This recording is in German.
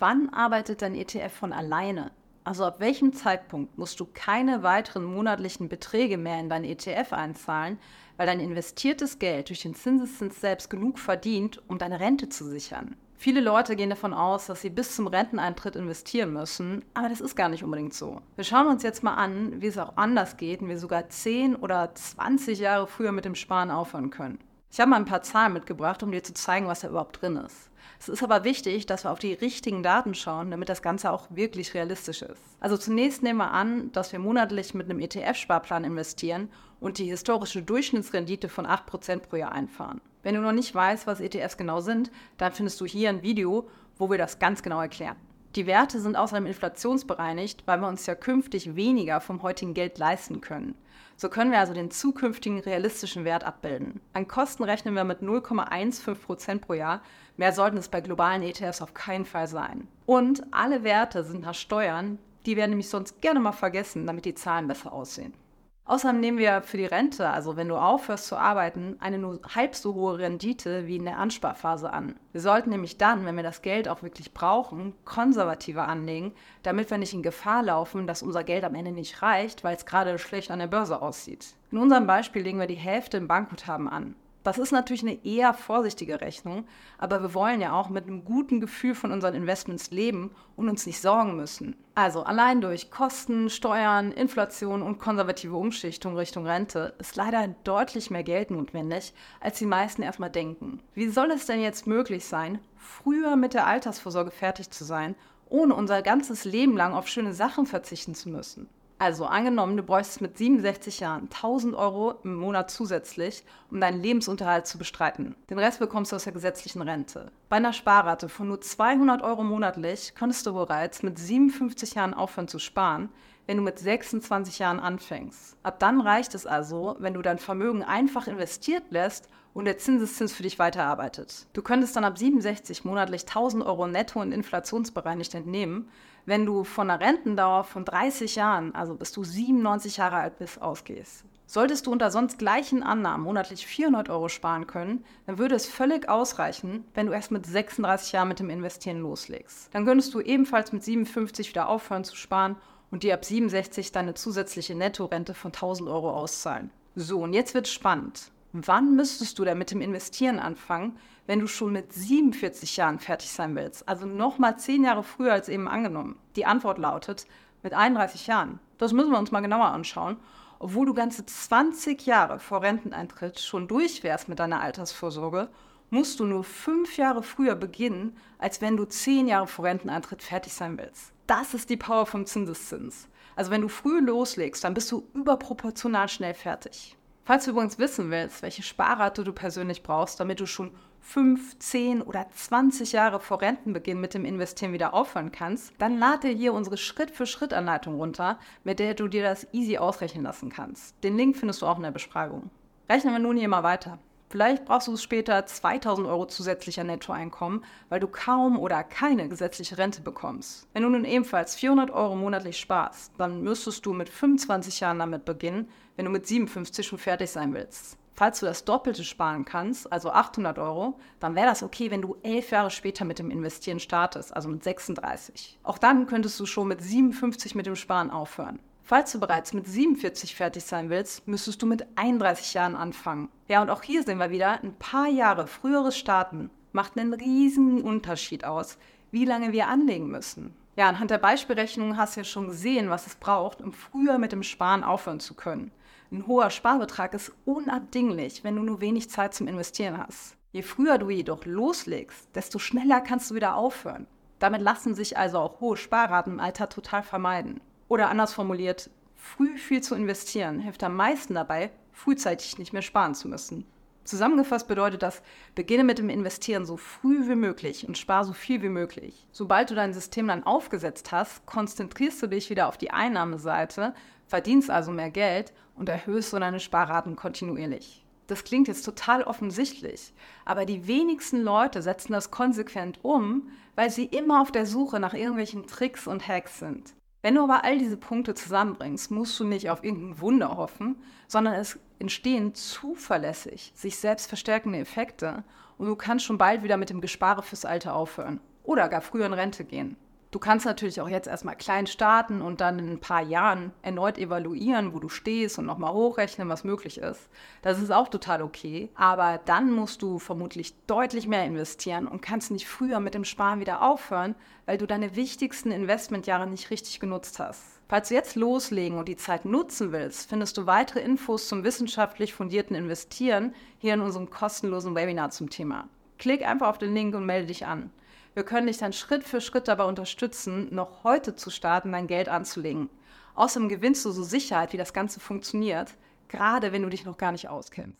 Wann arbeitet dein ETF von alleine? Also ab welchem Zeitpunkt musst du keine weiteren monatlichen Beträge mehr in dein ETF einzahlen, weil dein investiertes Geld durch den Zinseszins selbst genug verdient, um deine Rente zu sichern? Viele Leute gehen davon aus, dass sie bis zum Renteneintritt investieren müssen, aber das ist gar nicht unbedingt so. Wir schauen uns jetzt mal an, wie es auch anders geht und wir sogar 10 oder 20 Jahre früher mit dem Sparen aufhören können. Ich habe mal ein paar Zahlen mitgebracht, um dir zu zeigen, was da überhaupt drin ist. Es ist aber wichtig, dass wir auf die richtigen Daten schauen, damit das Ganze auch wirklich realistisch ist. Also zunächst nehmen wir an, dass wir monatlich mit einem ETF-Sparplan investieren und die historische Durchschnittsrendite von 8% pro Jahr einfahren. Wenn du noch nicht weißt, was ETFs genau sind, dann findest du hier ein Video, wo wir das ganz genau erklären. Die Werte sind außerdem inflationsbereinigt, weil wir uns ja künftig weniger vom heutigen Geld leisten können. So können wir also den zukünftigen realistischen Wert abbilden. An Kosten rechnen wir mit 0,15% pro Jahr. Mehr sollten es bei globalen ETFs auf keinen Fall sein. Und alle Werte sind nach Steuern, die werden nämlich sonst gerne mal vergessen, damit die Zahlen besser aussehen. Außerdem nehmen wir für die Rente, also wenn du aufhörst zu arbeiten, eine nur halb so hohe Rendite wie in der Ansparphase an. Wir sollten nämlich dann, wenn wir das Geld auch wirklich brauchen, konservativer anlegen, damit wir nicht in Gefahr laufen, dass unser Geld am Ende nicht reicht, weil es gerade schlecht an der Börse aussieht. In unserem Beispiel legen wir die Hälfte im Bankguthaben an. Das ist natürlich eine eher vorsichtige Rechnung, aber wir wollen ja auch mit einem guten Gefühl von unseren Investments leben und uns nicht sorgen müssen. Also allein durch Kosten, Steuern, Inflation und konservative Umschichtung Richtung Rente ist leider deutlich mehr Geld notwendig, als die meisten erstmal denken. Wie soll es denn jetzt möglich sein, früher mit der Altersvorsorge fertig zu sein, ohne unser ganzes Leben lang auf schöne Sachen verzichten zu müssen? Also angenommen, du bräuchtest mit 67 Jahren 1000 Euro im Monat zusätzlich, um deinen Lebensunterhalt zu bestreiten. Den Rest bekommst du aus der gesetzlichen Rente. Bei einer Sparrate von nur 200 Euro monatlich könntest du bereits mit 57 Jahren aufhören zu sparen, wenn du mit 26 Jahren anfängst. Ab dann reicht es also, wenn du dein Vermögen einfach investiert lässt und der Zinseszins für dich weiterarbeitet. Du könntest dann ab 67 monatlich 1000 Euro netto und inflationsbereinigt entnehmen, wenn du von einer Rentendauer von 30 Jahren, also bis du 97 Jahre alt bist, ausgehst. Solltest du unter sonst gleichen Annahmen monatlich 400 Euro sparen können, dann würde es völlig ausreichen, wenn du erst mit 36 Jahren mit dem Investieren loslegst. Dann könntest du ebenfalls mit 57 wieder aufhören zu sparen und dir ab 67 deine zusätzliche Nettorente von 1000 Euro auszahlen. So, und jetzt wird spannend. Wann müsstest du denn mit dem Investieren anfangen, wenn du schon mit 47 Jahren fertig sein willst? Also nochmal 10 Jahre früher als eben angenommen. Die Antwort lautet mit 31 Jahren. Das müssen wir uns mal genauer anschauen. Obwohl du ganze 20 Jahre vor Renteneintritt schon durch wärst mit deiner Altersvorsorge, musst du nur 5 Jahre früher beginnen, als wenn du 10 Jahre vor Renteneintritt fertig sein willst. Das ist die Power vom Zinseszins. Also wenn du früh loslegst, dann bist du überproportional schnell fertig. Falls du übrigens wissen willst, welche Sparrate du persönlich brauchst, damit du schon 5, 10 oder 20 Jahre vor Rentenbeginn mit dem Investieren wieder aufhören kannst, dann lade dir hier unsere Schritt-für-Schritt-Anleitung runter, mit der du dir das easy ausrechnen lassen kannst. Den Link findest du auch in der Beschreibung. Rechnen wir nun hier mal weiter. Vielleicht brauchst du später 2000 Euro zusätzlicher Nettoeinkommen, weil du kaum oder keine gesetzliche Rente bekommst. Wenn du nun ebenfalls 400 Euro monatlich sparst, dann müsstest du mit 25 Jahren damit beginnen, wenn du mit 57 schon fertig sein willst. Falls du das Doppelte sparen kannst, also 800 Euro, dann wäre das okay, wenn du elf Jahre später mit dem Investieren startest, also mit 36. Auch dann könntest du schon mit 57 mit dem Sparen aufhören. Falls du bereits mit 47 fertig sein willst, müsstest du mit 31 Jahren anfangen. Ja, und auch hier sehen wir wieder, ein paar Jahre früheres Starten macht einen riesigen Unterschied aus, wie lange wir anlegen müssen. Ja, anhand der Beispielrechnung hast du ja schon gesehen, was es braucht, um früher mit dem Sparen aufhören zu können. Ein hoher Sparbetrag ist unabdinglich, wenn du nur wenig Zeit zum Investieren hast. Je früher du jedoch loslegst, desto schneller kannst du wieder aufhören. Damit lassen sich also auch hohe Sparraten im Alter total vermeiden. Oder anders formuliert, früh viel zu investieren hilft am meisten dabei, frühzeitig nicht mehr sparen zu müssen. Zusammengefasst bedeutet das, beginne mit dem Investieren so früh wie möglich und spare so viel wie möglich. Sobald du dein System dann aufgesetzt hast, konzentrierst du dich wieder auf die Einnahmeseite, verdienst also mehr Geld und erhöhst so deine Sparraten kontinuierlich. Das klingt jetzt total offensichtlich, aber die wenigsten Leute setzen das konsequent um, weil sie immer auf der Suche nach irgendwelchen Tricks und Hacks sind. Wenn du aber all diese Punkte zusammenbringst, musst du nicht auf irgendein Wunder hoffen, sondern es entstehen zuverlässig sich selbst verstärkende Effekte und du kannst schon bald wieder mit dem Gespare fürs Alter aufhören. oder gar früher in Rente gehen. Du kannst natürlich auch jetzt erstmal klein starten und dann in ein paar Jahren erneut evaluieren, wo du stehst und nochmal hochrechnen, was möglich ist. Das ist auch total okay. Aber dann musst du vermutlich deutlich mehr investieren und kannst nicht früher mit dem Sparen wieder aufhören, weil du deine wichtigsten Investmentjahre nicht richtig genutzt hast. Falls du jetzt loslegen und die Zeit nutzen willst, findest du weitere Infos zum wissenschaftlich fundierten Investieren hier in unserem kostenlosen Webinar zum Thema. Klick einfach auf den Link und melde dich an. Wir können dich dann Schritt für Schritt dabei unterstützen, noch heute zu starten, dein Geld anzulegen. Außerdem gewinnst du so Sicherheit, wie das Ganze funktioniert, gerade wenn du dich noch gar nicht auskennst.